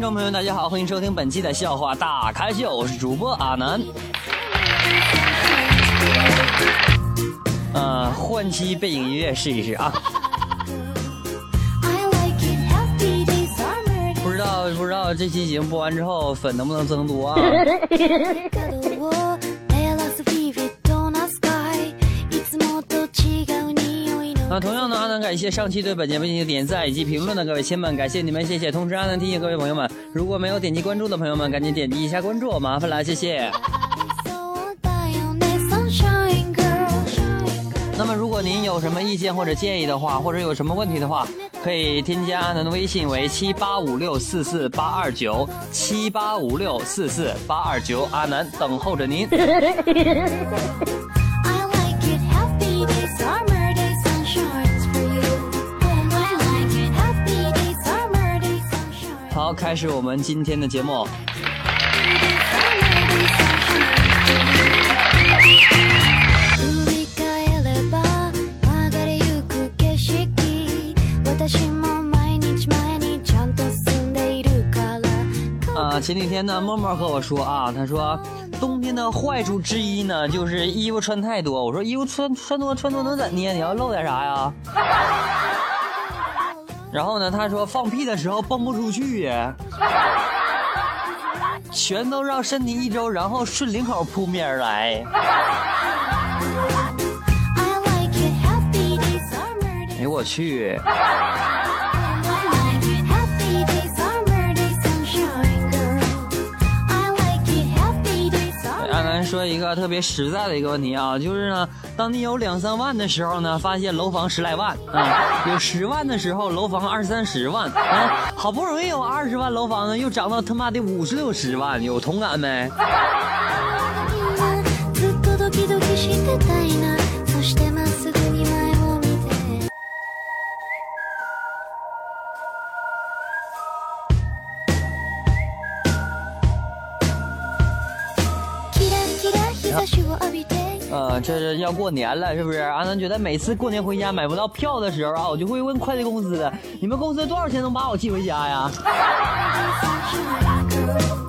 位听众朋友，大家好，欢迎收听本期的笑话大开秀，我是主播阿南。呃，换期背景音乐试一试啊。不知道不知道这期节目播完之后粉能不能增多啊？那同样呢，阿南感谢上期对本节目进行点赞以及评论的各位亲们，感谢你们，谢谢。同时，阿南提醒各位朋友们，如果没有点击关注的朋友们，赶紧点击一下关注，麻烦了，谢谢。那么，如果您有什么意见或者建议的话，或者有什么问题的话，可以添加阿南的微信为七八五六四四八二九七八五六四四八二九，阿南等候着您。好，开始我们今天的节目。啊，前几天呢，默默和我说啊，他说冬天的坏处之一呢，就是衣服穿太多。我说衣服穿穿多穿多能怎的？你要露点啥呀？然后呢，他说放屁的时候蹦不出去呀，全都绕身体一周，然后顺领口扑面而来。哎我去！说一个特别实在的一个问题啊，就是呢，当你有两三万的时候呢，发现楼房十来万啊；有十万的时候，楼房二三十万啊；好不容易有二十万楼房呢，又涨到他妈的五十六十万，有同感没？呃，这是要过年了，是不是？阿南觉得每次过年回家买不到票的时候啊，我就会问快递公司：你们公司多少钱能把我寄回家呀？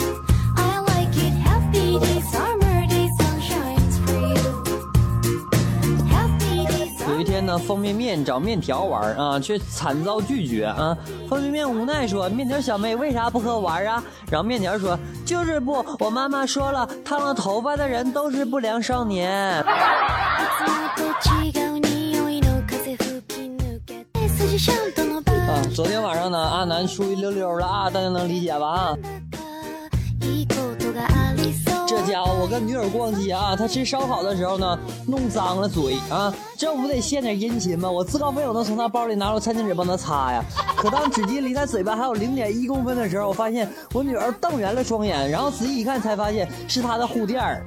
呢，方便面找面条玩啊，却惨遭拒绝啊。方便面无奈说：“面条小妹为啥不和我玩啊？”然后面条说：“就是不，我妈妈说了，烫了头发的人都是不良少年。”啊，昨天晚上呢，阿南出去溜溜了啊，大家能理解吧？啊。这家伙，我跟女友逛街啊，她吃烧烤的时候呢，弄脏了嘴啊，这不得献点殷勤吗？我自告奋勇的从她包里拿出餐巾纸帮她擦呀。可当纸巾离她嘴巴还有零点一公分的时候，我发现我女儿瞪圆了双眼，然后仔细一看才发现是她的护垫儿。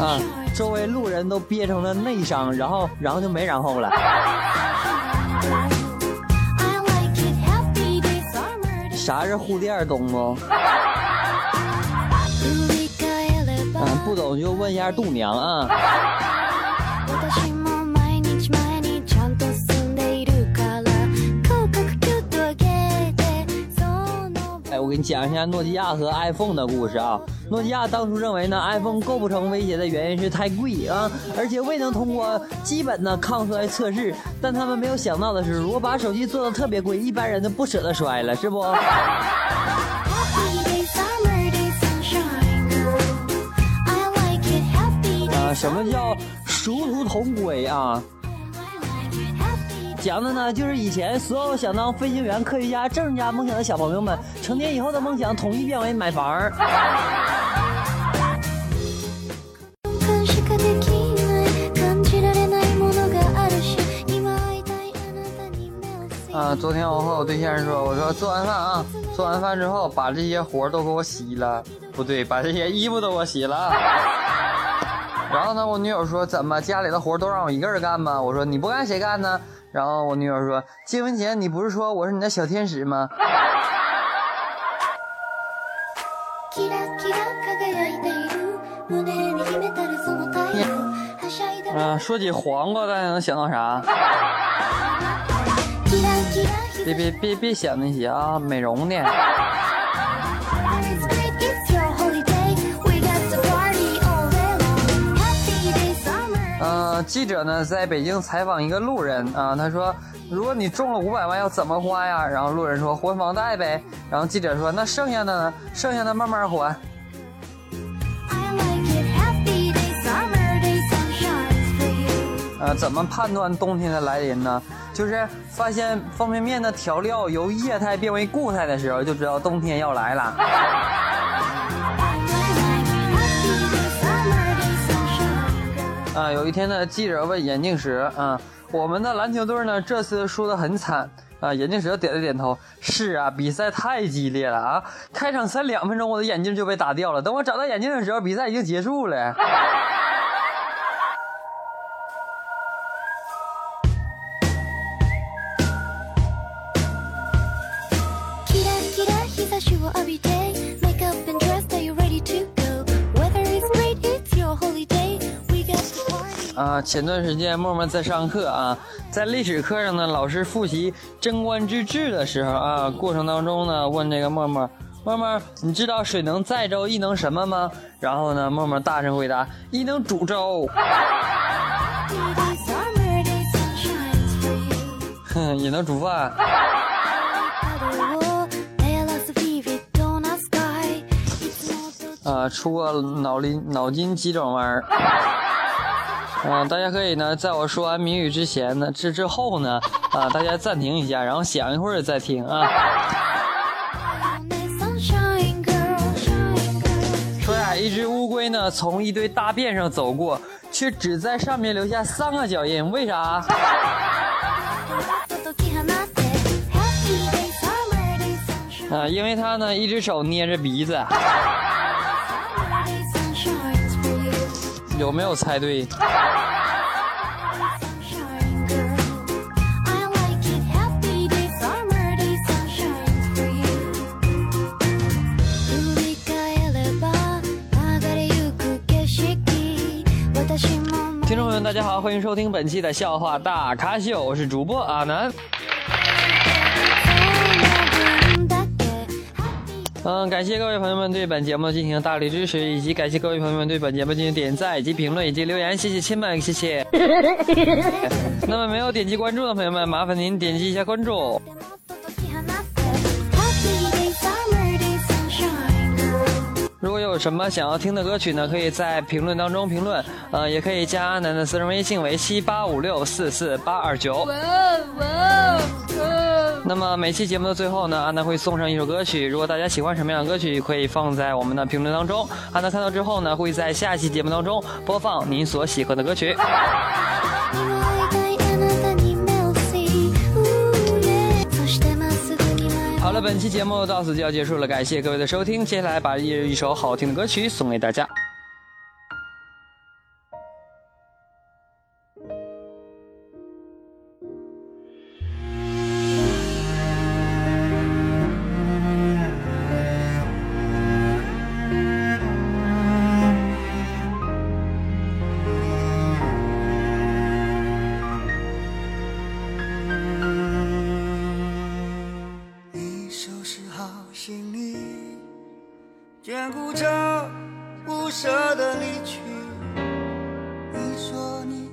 啊，周围路人都憋成了内伤，然后然后就没然后了。啥是护垫，懂不？嗯，不懂就问一下度娘啊。哎，我给你讲一下诺基亚和 iPhone 的故事啊。诺基亚当初认为呢，iPhone 构不成威胁的原因是太贵啊，而且未能通过基本的抗摔测试。但他们没有想到的是，如果把手机做的特别贵，一般人都不舍得摔了，是不？啊，什么叫殊途同归啊？讲的呢，就是以前所有想当飞行员、科学家、政治家梦想的小朋友们，成年以后的梦想统一变为买房。啊，昨天我和我对象说，我说做完饭啊，做完饭之后把这些活都给我洗了，不对，把这些衣服都给我洗了。然后呢，我女友说怎么家里的活都让我一个人干吗？我说你不干谁干呢？然后我女友说结婚前你不是说我是你的小天使吗？啊，说起黄瓜，大家能想到啥？别别别别想那些啊，美容的。记者呢在北京采访一个路人啊，他说：“如果你中了五百万，要怎么花呀？”然后路人说：“还房贷呗。”然后记者说：“那剩下的呢？剩下的慢慢还。”呃，怎么判断冬天的来临呢？就是发现方便面的调料由液态变为固态的时候，就知道冬天要来了。啊，有一天呢，记者问眼镜蛇啊，我们的篮球队呢这次输得很惨啊。眼镜蛇点了点头，是啊，比赛太激烈了啊。开场才两分钟，我的眼镜就被打掉了。等我找到眼镜的时候，比赛已经结束了。啊，前段时间默默在上课啊，在历史课上呢，老师复习贞观之治的时候啊，过程当中呢，问这个默默，默默，你知道水能载舟，亦能什么吗？然后呢，默默大声回答，亦能煮粥。哼，也能煮饭。呃，出个脑筋脑筋急转弯儿。嗯，大家可以呢，在我说完谜语之前呢，之之后呢，啊，大家暂停一下，然后想一会儿再听啊。说呀，一只乌龟呢，从一堆大便上走过，却只在上面留下三个脚印，为啥？啊，因为它呢，一只手捏着鼻子。有没有猜对？听众朋友们，大家好，欢迎收听本期的笑话大咖秀，我是主播阿南。嗯，感谢各位朋友们对本节目进行大力支持，以及感谢各位朋友们对本节目进行点赞以及评论以及留言，谢谢亲们，谢谢。那么没有点击关注的朋友们，麻烦您点击一下关注。如果有什么想要听的歌曲呢，可以在评论当中评论，呃，也可以加阿南的私人微信为七八五六四四八二九。那么每期节目的最后呢，安娜会送上一首歌曲。如果大家喜欢什么样的歌曲，可以放在我们的评论当中。安娜看到之后呢，会在下期节目当中播放您所喜欢的歌曲。好了，本期节目到此就要结束了，感谢各位的收听。接下来把一一首好听的歌曲送给大家。舍得离去。你说你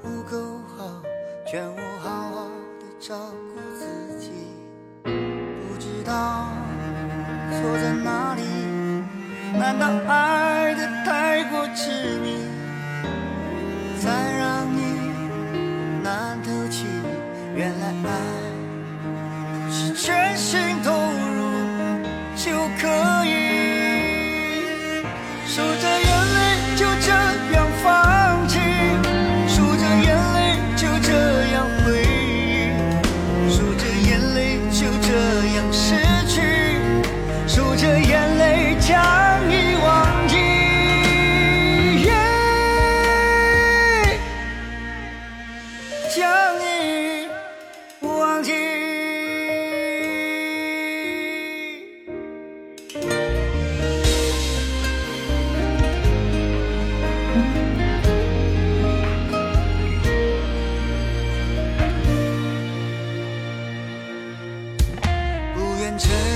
不够好，劝我好好的照顾自己。不知道错在哪里？难道爱的太过痴迷，才让你难透气？原来爱是真实。守着。感觉。